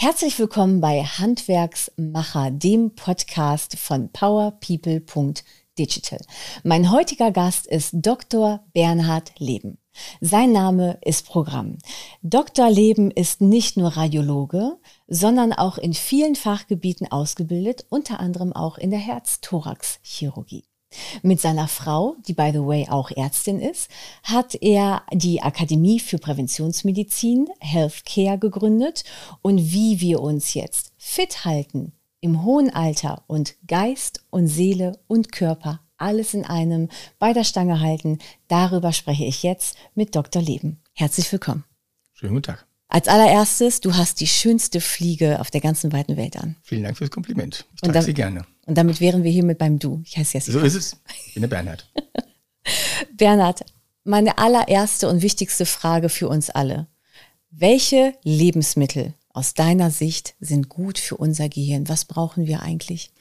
Herzlich willkommen bei Handwerksmacher, dem Podcast von powerpeople.digital. Mein heutiger Gast ist Dr. Bernhard Leben. Sein Name ist Programm. Dr. Leben ist nicht nur Radiologe, sondern auch in vielen Fachgebieten ausgebildet, unter anderem auch in der Herz-Thorax-Chirurgie. Mit seiner Frau, die by the way auch Ärztin ist, hat er die Akademie für Präventionsmedizin, Healthcare gegründet und wie wir uns jetzt fit halten im hohen Alter und Geist und Seele und Körper alles in einem bei der Stange halten, darüber spreche ich jetzt mit Dr. Leben. Herzlich willkommen. Schönen guten Tag. Als allererstes, du hast die schönste Fliege auf der ganzen weiten Welt an. Vielen Dank fürs Kompliment. Ich trage sie gerne. Und damit wären wir hiermit beim Du. Ich heiße Jessica. So ist es. Ich bin der Bernhard. Bernhard, meine allererste und wichtigste Frage für uns alle. Welche Lebensmittel aus deiner Sicht sind gut für unser Gehirn? Was brauchen wir eigentlich?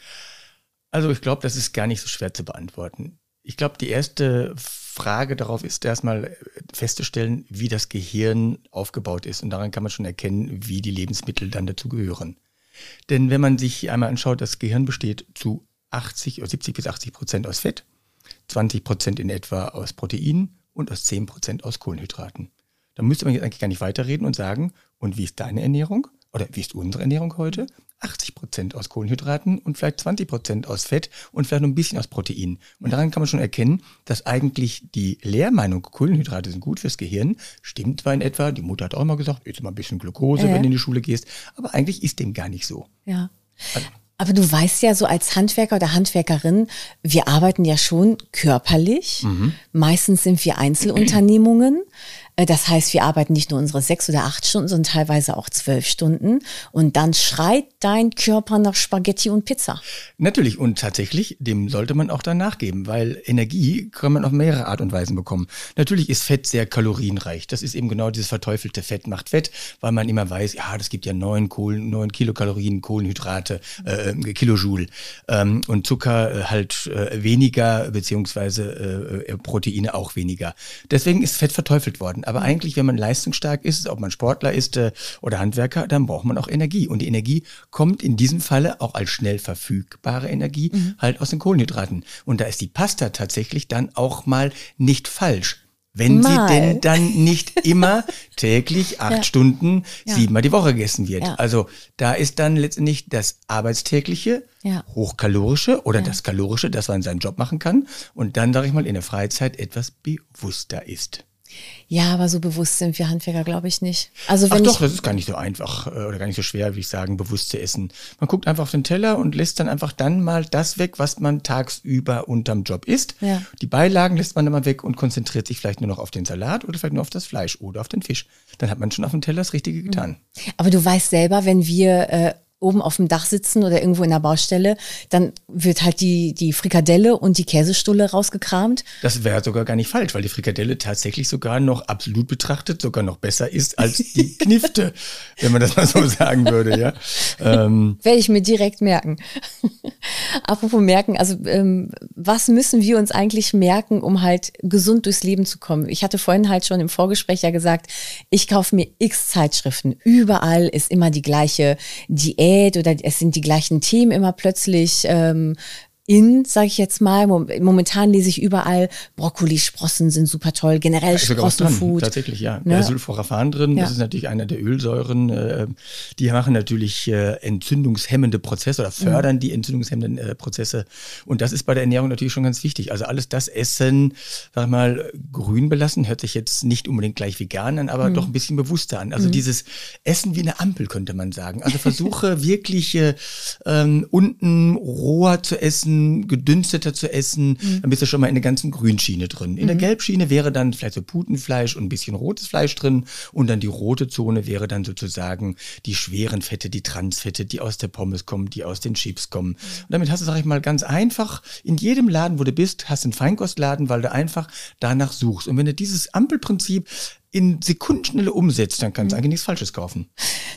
Also ich glaube, das ist gar nicht so schwer zu beantworten. Ich glaube, die erste Frage darauf ist erstmal festzustellen, wie das Gehirn aufgebaut ist. Und daran kann man schon erkennen, wie die Lebensmittel dann dazu gehören. Denn wenn man sich einmal anschaut, das Gehirn besteht zu 80 oder 70 bis 80 Prozent aus Fett, 20 Prozent in etwa aus Proteinen und aus 10 Prozent aus Kohlenhydraten. Da müsste man jetzt eigentlich gar nicht weiterreden und sagen, und wie ist deine Ernährung? Oder wie ist unsere Ernährung heute? 80 Prozent aus Kohlenhydraten und vielleicht 20 Prozent aus Fett und vielleicht noch ein bisschen aus Protein. Und daran kann man schon erkennen, dass eigentlich die Lehrmeinung, Kohlenhydrate sind gut fürs Gehirn, stimmt zwar in etwa. Die Mutter hat auch immer gesagt, jetzt mal ein bisschen Glucose, äh. wenn du in die Schule gehst. Aber eigentlich ist dem gar nicht so. Ja. Also, aber du weißt ja so als Handwerker oder Handwerkerin, wir arbeiten ja schon körperlich. Mhm. Meistens sind wir Einzelunternehmungen. Äh, das heißt, wir arbeiten nicht nur unsere sechs oder acht Stunden, sondern teilweise auch zwölf Stunden. Und dann schreit dein Körper nach Spaghetti und Pizza. Natürlich. Und tatsächlich, dem sollte man auch dann nachgeben, weil Energie kann man auf mehrere Art und Weisen bekommen. Natürlich ist Fett sehr kalorienreich. Das ist eben genau dieses verteufelte Fett macht Fett, weil man immer weiß, ja, das gibt ja neun, Kohlen, neun Kilokalorien, Kohlenhydrate, äh, Kilojoule. Ähm, und Zucker äh, halt äh, weniger, beziehungsweise äh, Proteine auch weniger. Deswegen ist Fett verteufelt worden. Aber eigentlich, wenn man leistungsstark ist, ob man Sportler ist äh, oder Handwerker, dann braucht man auch Energie. Und die Energie kommt in diesem Falle auch als schnell verfügbare Energie mhm. halt aus den Kohlenhydraten. Und da ist die Pasta tatsächlich dann auch mal nicht falsch. Wenn mal. sie denn dann nicht immer täglich acht ja. Stunden, ja. siebenmal die Woche gegessen wird. Ja. Also da ist dann letztendlich das Arbeitstägliche, hochkalorische oder das Kalorische, dass man seinen Job machen kann und dann, sage ich mal, in der Freizeit etwas bewusster ist. Ja, aber so bewusst sind wir Handwerker, glaube ich nicht. Also wenn Ach doch, das ist gar nicht so einfach äh, oder gar nicht so schwer, wie ich sagen, bewusst zu essen. Man guckt einfach auf den Teller und lässt dann einfach dann mal das weg, was man tagsüber unterm Job isst. Ja. Die Beilagen lässt man dann mal weg und konzentriert sich vielleicht nur noch auf den Salat oder vielleicht nur auf das Fleisch oder auf den Fisch. Dann hat man schon auf dem Teller das Richtige getan. Aber du weißt selber, wenn wir äh, oben auf dem Dach sitzen oder irgendwo in der Baustelle, dann wird halt die, die Frikadelle und die Käsestulle rausgekramt. Das wäre sogar gar nicht falsch, weil die Frikadelle tatsächlich sogar noch absolut betrachtet sogar noch besser ist als die Knifte, wenn man das mal so sagen würde, ja. Ähm. Werde ich mir direkt merken. Apropos merken, also ähm, was müssen wir uns eigentlich merken, um halt gesund durchs Leben zu kommen? Ich hatte vorhin halt schon im Vorgespräch ja gesagt, ich kaufe mir x Zeitschriften. Überall ist immer die gleiche Diät Diät oder es sind die gleichen Themen immer plötzlich ähm, in, sage ich jetzt mal. Momentan lese ich überall, Brokkolisprossen sind super toll, generell ja, Sprossenfood. Tatsächlich, ja. Ne? Da ist Sulforaphan drin, ja. das ist natürlich einer der Ölsäuren. Äh, die machen natürlich äh, entzündungshemmende Prozesse oder fördern mhm. die entzündungshemmenden äh, Prozesse. Und das ist bei der Ernährung natürlich schon ganz wichtig. Also alles das Essen, sag ich mal, grün belassen, hört sich jetzt nicht unbedingt gleich vegan an, aber mhm. doch ein bisschen bewusster an. Also mhm. dieses Essen wie eine Ampel, könnte man sagen. Also versuche wirklich äh, ähm, unten roher zu essen, gedünsteter zu essen, mhm. dann bist du schon mal in der ganzen Grünschiene drin. In mhm. der Gelbschiene wäre dann vielleicht so Putenfleisch und ein bisschen rotes Fleisch drin und dann die rote Zone wäre dann sozusagen die schweren Fette, die Transfette, die aus der Pommes kommen, die aus den Chips kommen. Und damit hast du, sag ich mal, ganz einfach, in jedem Laden, wo du bist, hast einen Feinkostladen, weil du einfach danach suchst. Und wenn du dieses Ampelprinzip in Sekundenschnelle umsetzt, dann kannst du mhm. eigentlich nichts Falsches kaufen.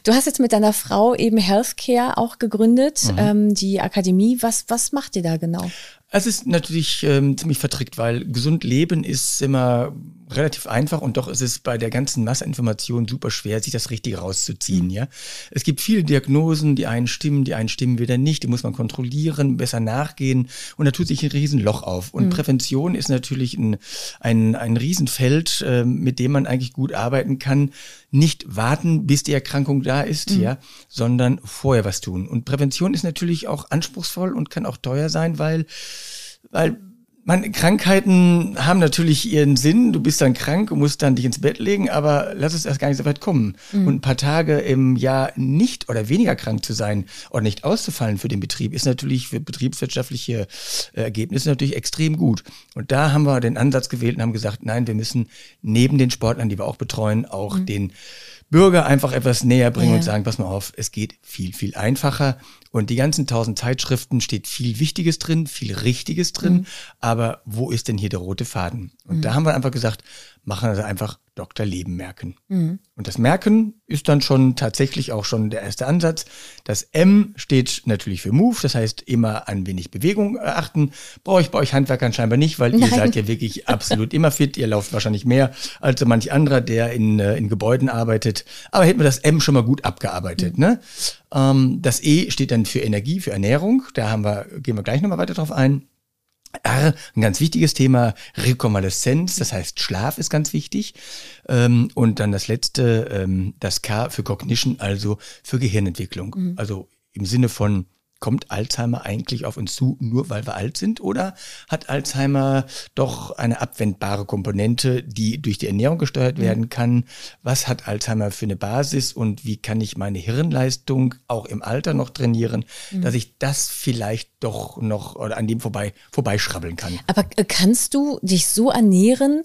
Du hast jetzt mit deiner Frau eben Healthcare auch gegründet, mhm. ähm, die Akademie. Was, was macht ihr da genau? Es ist natürlich ähm, ziemlich vertrickt, weil gesund leben ist immer relativ einfach und doch ist es bei der ganzen Masse Informationen super schwer, sich das Richtige rauszuziehen. Mhm. Ja, es gibt viele Diagnosen, die einen stimmen, die einen stimmen wieder nicht. Die muss man kontrollieren, besser nachgehen und da tut sich ein Riesenloch auf. Und mhm. Prävention ist natürlich ein ein, ein Riesenfeld, äh, mit dem man eigentlich gut arbeiten kann. Nicht warten, bis die Erkrankung da ist, mhm. ja, sondern vorher was tun. Und Prävention ist natürlich auch anspruchsvoll und kann auch teuer sein, weil weil man, Krankheiten haben natürlich ihren Sinn. Du bist dann krank und musst dann dich ins Bett legen, aber lass es erst gar nicht so weit kommen. Mhm. Und ein paar Tage im Jahr nicht oder weniger krank zu sein oder nicht auszufallen für den Betrieb ist natürlich für betriebswirtschaftliche äh, Ergebnisse natürlich extrem gut. Und da haben wir den Ansatz gewählt und haben gesagt, nein, wir müssen neben den Sportlern, die wir auch betreuen, auch mhm. den Bürger einfach etwas näher bringen ja. und sagen, pass mal auf, es geht viel, viel einfacher. Und die ganzen tausend Zeitschriften steht viel Wichtiges drin, viel Richtiges drin. Mhm. Aber wo ist denn hier der rote Faden? Und mhm. da haben wir einfach gesagt, machen wir einfach Dr. Leben merken. Mhm. Und das Merken ist dann schon tatsächlich auch schon der erste Ansatz. Das M steht natürlich für Move, das heißt immer an wenig Bewegung achten. Brauche ich bei euch Handwerkern scheinbar nicht, weil Nein. ihr seid ja wirklich absolut immer fit. Ihr lauft wahrscheinlich mehr als so manch anderer, der in, äh, in Gebäuden arbeitet. Aber hätten wir das M schon mal gut abgearbeitet. Mhm. Ne? Ähm, das E steht dann für Energie, für Ernährung. Da haben wir, gehen wir gleich nochmal weiter drauf ein. R, ein ganz wichtiges Thema, Rekonvaleszenz, das heißt Schlaf ist ganz wichtig. Ähm, und dann das letzte, ähm, das K für Cognition, also für Gehirnentwicklung. Mhm. Also im Sinne von kommt Alzheimer eigentlich auf uns zu, nur weil wir alt sind? Oder hat Alzheimer doch eine abwendbare Komponente, die durch die Ernährung gesteuert mhm. werden kann? Was hat Alzheimer für eine Basis und wie kann ich meine Hirnleistung auch im Alter noch trainieren, mhm. dass ich das vielleicht doch noch oder an dem vorbei vorbeischrabbeln kann? Aber äh, kannst du dich so ernähren,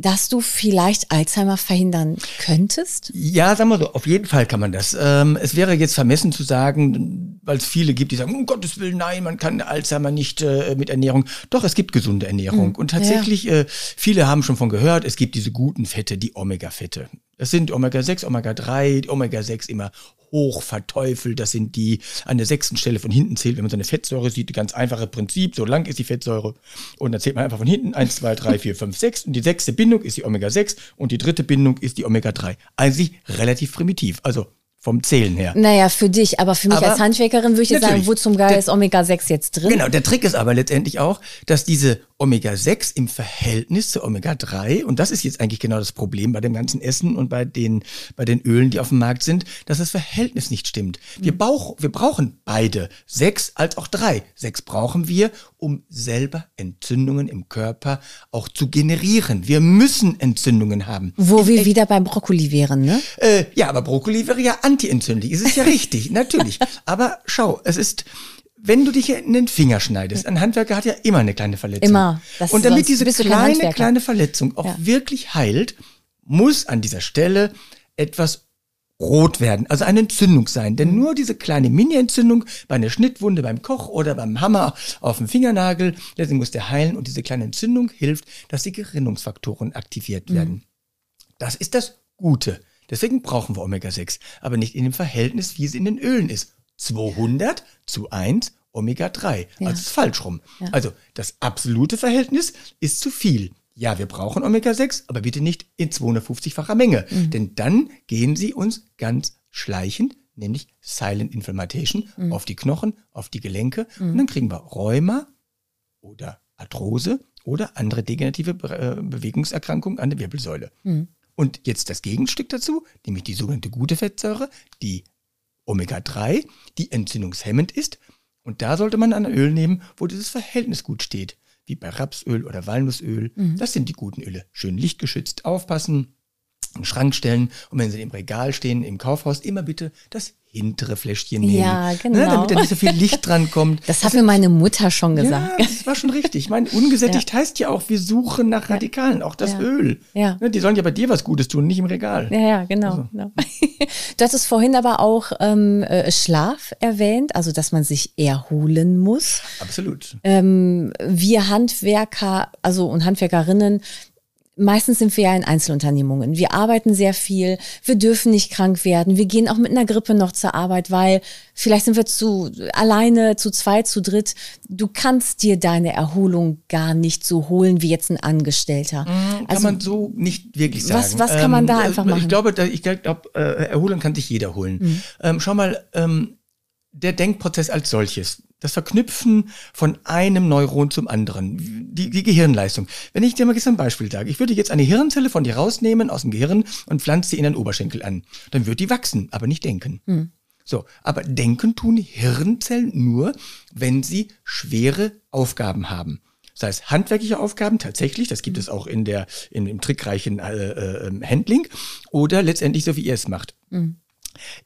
dass du vielleicht Alzheimer verhindern könntest? Ja, sagen wir so, auf jeden Fall kann man das. Ähm, es wäre jetzt vermessen zu sagen, weil es viele gibt, die sagen, um Gottes Willen, nein, man kann Alzheimer nicht äh, mit Ernährung. Doch, es gibt gesunde Ernährung. Mhm. Und tatsächlich, ja. äh, viele haben schon von gehört, es gibt diese guten Fette, die Omega-Fette. Das sind Omega-6, Omega-3, Omega-6 immer hoch verteufelt. Das sind die an der sechsten Stelle von hinten zählt, wenn man so eine Fettsäure sieht, ganz einfache Prinzip, so lang ist die Fettsäure. Und dann zählt man einfach von hinten, eins, zwei, drei, vier, fünf, sechs. Und die sechste Bindung ist die Omega-6 und die dritte Bindung ist die Omega-3. Eigentlich relativ primitiv. Also vom Zählen her. Naja, für dich, aber für mich aber als Handwerkerin würde ich sagen, wo zum Geil ist Omega-6 jetzt drin? Genau, der Trick ist aber letztendlich auch, dass diese Omega-6 im Verhältnis zu Omega-3, und das ist jetzt eigentlich genau das Problem bei dem ganzen Essen und bei den, bei den Ölen, die auf dem Markt sind, dass das Verhältnis nicht stimmt. Wir, bauch, wir brauchen beide, sechs als auch drei. Sechs brauchen wir, um selber Entzündungen im Körper auch zu generieren. Wir müssen Entzündungen haben. Wo wir wieder beim Brokkoli wären, ne? Äh, ja, aber Brokkoli wäre ja antientzündlich. Es ist ja richtig, natürlich. Aber schau, es ist, wenn du dich in den Finger schneidest, ein Handwerker hat ja immer eine kleine Verletzung. Immer. Das und damit diese kleine, kleine Verletzung auch ja. wirklich heilt, muss an dieser Stelle etwas rot werden, also eine Entzündung sein. Denn nur diese kleine Mini-Entzündung bei einer Schnittwunde beim Koch oder beim Hammer auf dem Fingernagel, deswegen muss der heilen und diese kleine Entzündung hilft, dass die Gerinnungsfaktoren aktiviert mhm. werden. Das ist das Gute. Deswegen brauchen wir Omega-6, aber nicht in dem Verhältnis, wie es in den Ölen ist. 200 zu 1 Omega-3. Ja. Also ist falsch rum. Ja. Also das absolute Verhältnis ist zu viel. Ja, wir brauchen Omega-6, aber bitte nicht in 250-facher Menge. Mhm. Denn dann gehen sie uns ganz schleichend, nämlich Silent Inflammation, mhm. auf die Knochen, auf die Gelenke. Mhm. Und dann kriegen wir Rheuma oder Arthrose oder andere degenerative Be äh, Bewegungserkrankungen an der Wirbelsäule. Mhm. Und jetzt das Gegenstück dazu, nämlich die sogenannte gute Fettsäure, die Omega-3, die entzündungshemmend ist. Und da sollte man ein Öl nehmen, wo dieses Verhältnis gut steht, wie bei Rapsöl oder Walnussöl. Mhm. Das sind die guten Öle. Schön lichtgeschützt aufpassen, im Schrank stellen und wenn sie im Regal stehen, im Kaufhaus, immer bitte das hintere Fläschchen nehmen. Ja, genau. Ne, damit da nicht so viel Licht dran kommt. Das, das hat mir meine Mutter schon gesagt. Ja, das war schon richtig. Ich meine, ungesättigt ja. heißt ja auch, wir suchen nach Radikalen, auch das ja. Öl. Ja. Ne, die sollen ja bei dir was Gutes tun, nicht im Regal. Ja, ja, genau. Also. genau. Du hattest vorhin aber auch ähm, äh, Schlaf erwähnt, also dass man sich erholen muss. Absolut. Ähm, wir Handwerker, also und Handwerkerinnen, meistens sind wir ja in Einzelunternehmungen. Wir arbeiten sehr viel, wir dürfen nicht krank werden, wir gehen auch mit einer Grippe noch zur Arbeit, weil vielleicht sind wir zu alleine, zu zweit, zu dritt. Du kannst dir deine Erholung gar nicht so holen wie jetzt ein Angestellter. Mhm, kann also, man so nicht wirklich sagen. Was, was kann man da ähm, einfach machen? Ich glaube, ich glaube, äh, Erholung kann sich jeder holen. Mhm. Ähm, schau mal, ähm, der Denkprozess als solches, das Verknüpfen von einem Neuron zum anderen, die, die Gehirnleistung. Wenn ich dir mal jetzt ein Beispiel sage, ich würde jetzt eine Hirnzelle von dir rausnehmen aus dem Gehirn und pflanze sie in den Oberschenkel an, dann wird die wachsen, aber nicht denken. Hm. So, aber denken tun Hirnzellen nur, wenn sie schwere Aufgaben haben. Das heißt, handwerkliche Aufgaben tatsächlich, das gibt es auch in der, in, im trickreichen äh, äh, Handling, oder letztendlich so, wie ihr es macht. Mhm.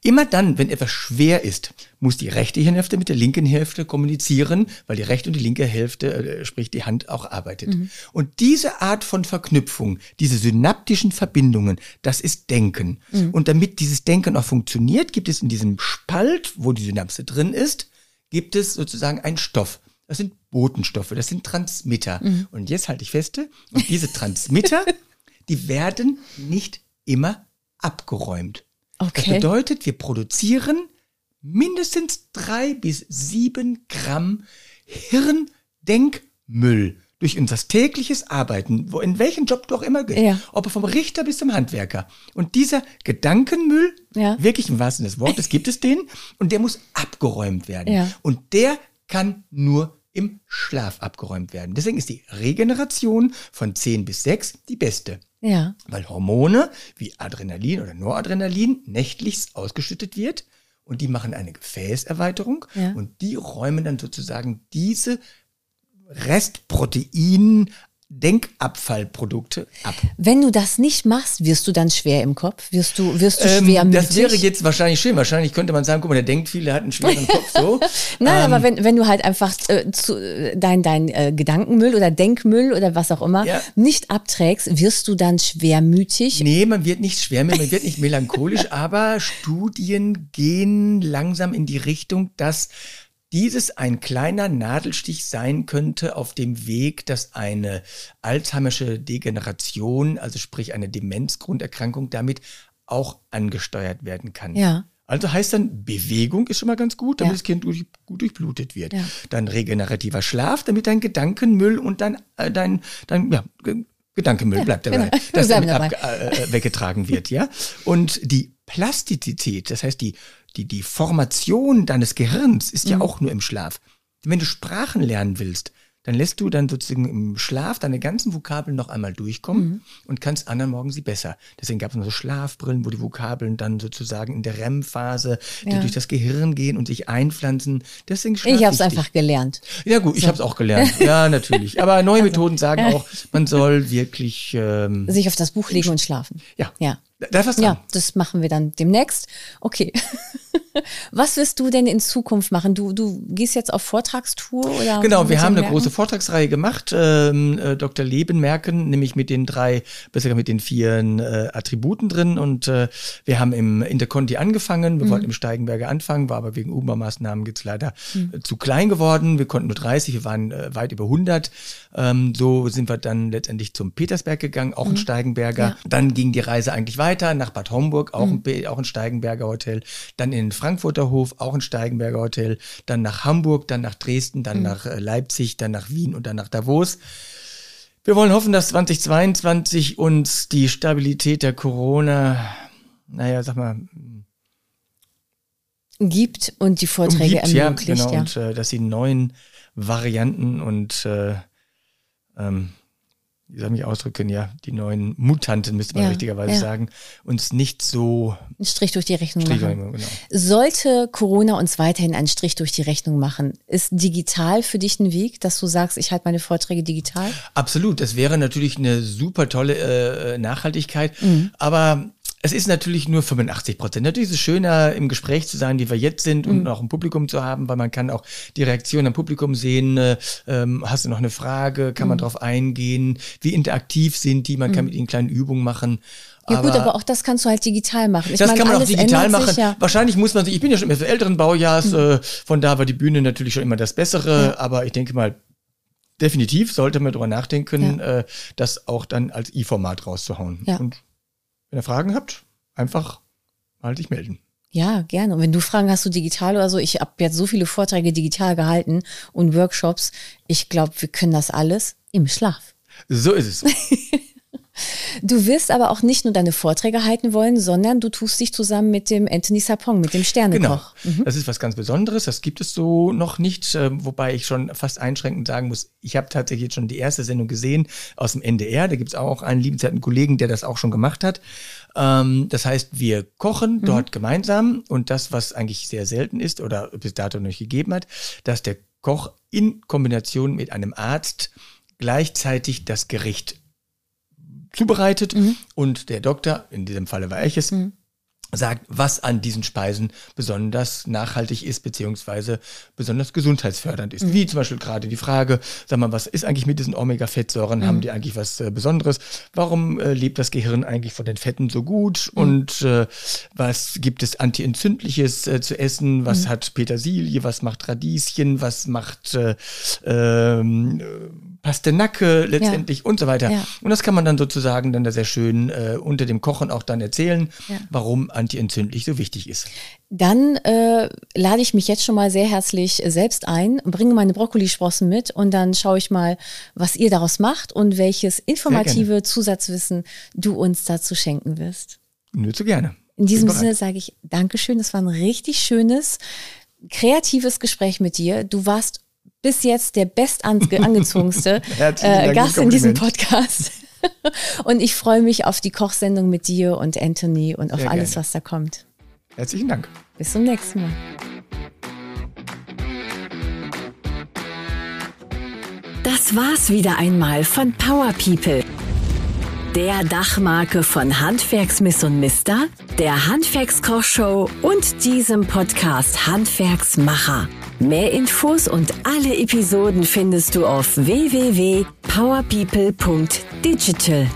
Immer dann, wenn etwas schwer ist, muss die rechte Hirnhälfte mit der linken Hälfte kommunizieren, weil die rechte und die linke Hälfte, äh, sprich die Hand, auch arbeitet. Mhm. Und diese Art von Verknüpfung, diese synaptischen Verbindungen, das ist Denken. Mhm. Und damit dieses Denken auch funktioniert, gibt es in diesem Spalt, wo die Synapse drin ist, gibt es sozusagen einen Stoff. Das sind Botenstoffe, das sind Transmitter. Mhm. Und jetzt halte ich feste, und diese Transmitter, die werden nicht immer abgeräumt. Okay. Das bedeutet, wir produzieren mindestens drei bis sieben Gramm Hirndenkmüll durch unser tägliches Arbeiten, wo in welchen Job du auch immer gehst, ja. ob vom Richter bis zum Handwerker. Und dieser Gedankenmüll, ja. wirklich im wahrsten des Wortes, gibt es den und der muss abgeräumt werden. Ja. Und der kann nur im Schlaf abgeräumt werden. Deswegen ist die Regeneration von 10 bis 6 die beste. Ja. Weil Hormone wie Adrenalin oder Noradrenalin nächtlich ausgeschüttet wird und die machen eine Gefäßerweiterung ja. und die räumen dann sozusagen diese Restprotein Denkabfallprodukte ab. Wenn du das nicht machst, wirst du dann schwer im Kopf? Wirst du, wirst du ähm? Das wäre jetzt wahrscheinlich schön. Wahrscheinlich könnte man sagen, guck mal, der denkt viel, der hat einen schweren Kopf. So. Nein, ähm, aber wenn, wenn du halt einfach äh, zu, äh, dein, dein äh, Gedankenmüll oder Denkmüll oder was auch immer ja. nicht abträgst, wirst du dann schwermütig? Nee, man wird nicht schwermütig, man wird nicht melancholisch, aber Studien gehen langsam in die Richtung, dass dieses ein kleiner Nadelstich sein könnte auf dem Weg, dass eine Alzheimersche Degeneration, also sprich eine Demenzgrunderkrankung, damit auch angesteuert werden kann. Ja. Also heißt dann, Bewegung ist schon mal ganz gut, damit ja. das Kind durch, gut durchblutet wird. Ja. Dann regenerativer Schlaf, damit dein Gedankenmüll und dein, äh, dein, dein ja, Gedankenmüll ja, bleibt dabei, genau. dass damit ab, äh, äh, weggetragen wird, ja. Und die Plastizität, das heißt die die, die Formation deines Gehirns ist ja mhm. auch nur im Schlaf. Wenn du Sprachen lernen willst, dann lässt du dann sozusagen im Schlaf deine ganzen Vokabeln noch einmal durchkommen mhm. und kannst anderen Morgen sie besser. Deswegen gab es noch so Schlafbrillen, wo die Vokabeln dann sozusagen in der REM-Phase, die ja. durch das Gehirn gehen und sich einpflanzen. Deswegen Ich habe es einfach gelernt. Ja gut, so. ich habe es auch gelernt. Ja, natürlich. Aber neue also. Methoden sagen auch, man soll wirklich ähm, sich auf das Buch legen und schlafen. Ja. Ja. Da ist was dran. Ja, das machen wir dann demnächst. Okay. was wirst du denn in Zukunft machen? Du, du gehst jetzt auf Vortragstour oder? Genau, wir haben eine große Vortragsreihe gemacht, ähm, äh, Dr. Leben merken, nämlich mit den drei, besser mit den vier äh, Attributen drin. Und äh, wir haben im Interconti angefangen. Wir mhm. wollten im Steigenberger anfangen, war aber wegen Uber-Maßnahmen jetzt leider mhm. zu klein geworden. Wir konnten nur 30, wir waren äh, weit über 100. Ähm, so sind wir dann letztendlich zum Petersberg gegangen, auch mhm. ein Steigenberger. Ja. Dann ging die Reise eigentlich weiter nach Bad Homburg, auch, mhm. ein, auch ein Steigenberger Hotel, dann in den Frankfurter Hof, auch ein Steigenberger Hotel, dann nach Hamburg, dann nach Dresden, dann mhm. nach äh, Leipzig, dann nach Wien und dann nach Davos. Wir wollen hoffen, dass 2022 uns die Stabilität der Corona, naja, sag mal, gibt und die Vorträge umgibt, ermöglicht. Ja, genau, ja. und äh, dass die neuen Varianten und äh, ähm, wie soll ich mich ausdrücken, ja, die neuen Mutanten, müsste man ja, richtigerweise ja. sagen, uns nicht so einen Strich durch die Rechnung Strich machen. Genau. Sollte Corona uns weiterhin einen Strich durch die Rechnung machen, ist digital für dich ein Weg, dass du sagst, ich halte meine Vorträge digital? Absolut, das wäre natürlich eine super tolle äh, Nachhaltigkeit, mhm. aber es ist natürlich nur 85 Prozent. Natürlich ist es schöner, im Gespräch zu sein, wie wir jetzt sind und mhm. auch ein Publikum zu haben, weil man kann auch die Reaktion am Publikum sehen. Äh, ähm, hast du noch eine Frage? Kann mhm. man darauf eingehen? Wie interaktiv sind die? Man kann mhm. mit ihnen kleine Übungen machen. Ja aber gut, aber auch das kannst du halt digital machen. Ich das meine, kann man auch digital machen. Sich, ja. Wahrscheinlich muss man sich, ich bin ja schon im älteren Baujahrs, mhm. äh, von da war die Bühne natürlich schon immer das Bessere, ja. aber ich denke mal, definitiv sollte man darüber nachdenken, ja. äh, das auch dann als i-Format rauszuhauen. Ja. Und wenn ihr Fragen habt, einfach mal sich melden. Ja, gerne. Und wenn du Fragen hast, du digital oder so, ich habe jetzt so viele Vorträge digital gehalten und Workshops. Ich glaube, wir können das alles im Schlaf. So ist es. Du wirst aber auch nicht nur deine Vorträge halten wollen, sondern du tust dich zusammen mit dem Anthony Sapong, mit dem Sternekoch. Genau. Mhm. Das ist was ganz Besonderes. Das gibt es so noch nicht, äh, wobei ich schon fast einschränkend sagen muss, ich habe tatsächlich jetzt schon die erste Sendung gesehen aus dem NDR. Da gibt es auch einen liebenswerten Kollegen, der das auch schon gemacht hat. Ähm, das heißt, wir kochen mhm. dort gemeinsam und das, was eigentlich sehr selten ist oder bis dato noch nicht gegeben hat, dass der Koch in Kombination mit einem Arzt gleichzeitig das Gericht zubereitet mhm. und der Doktor, in diesem Falle war ich es, mhm sagt, was an diesen Speisen besonders nachhaltig ist, beziehungsweise besonders gesundheitsfördernd ist. Mhm. Wie zum Beispiel gerade die Frage, sag mal, was ist eigentlich mit diesen Omega-Fettsäuren? Mhm. Haben die eigentlich was äh, Besonderes? Warum äh, lebt das Gehirn eigentlich von den Fetten so gut? Mhm. Und äh, was gibt es Antientzündliches äh, zu essen? Was mhm. hat Petersilie? Was macht Radieschen? Was macht äh, ähm, Pastenacke letztendlich ja. und so weiter. Ja. Und das kann man dann sozusagen dann da sehr schön äh, unter dem Kochen auch dann erzählen, ja. warum antientzündlich so wichtig ist. Dann äh, lade ich mich jetzt schon mal sehr herzlich selbst ein, bringe meine Brokkolisprossen mit und dann schaue ich mal, was ihr daraus macht und welches informative Zusatzwissen du uns dazu schenken wirst. Nur zu gerne. In diesem Sinne sage ich Dankeschön. Das war ein richtig schönes, kreatives Gespräch mit dir. Du warst bis jetzt der bestangezogenste äh, Gast in diesem Podcast. und ich freue mich auf die Kochsendung mit dir und Anthony und auf Sehr alles, gerne. was da kommt. Herzlichen Dank. Bis zum nächsten Mal. Das war's wieder einmal von Power People. Der Dachmarke von Handwerksmiss und Mister, der Handwerkskochshow und diesem Podcast Handwerksmacher. Mehr Infos und alle Episoden findest du auf www.powerpeople.digital.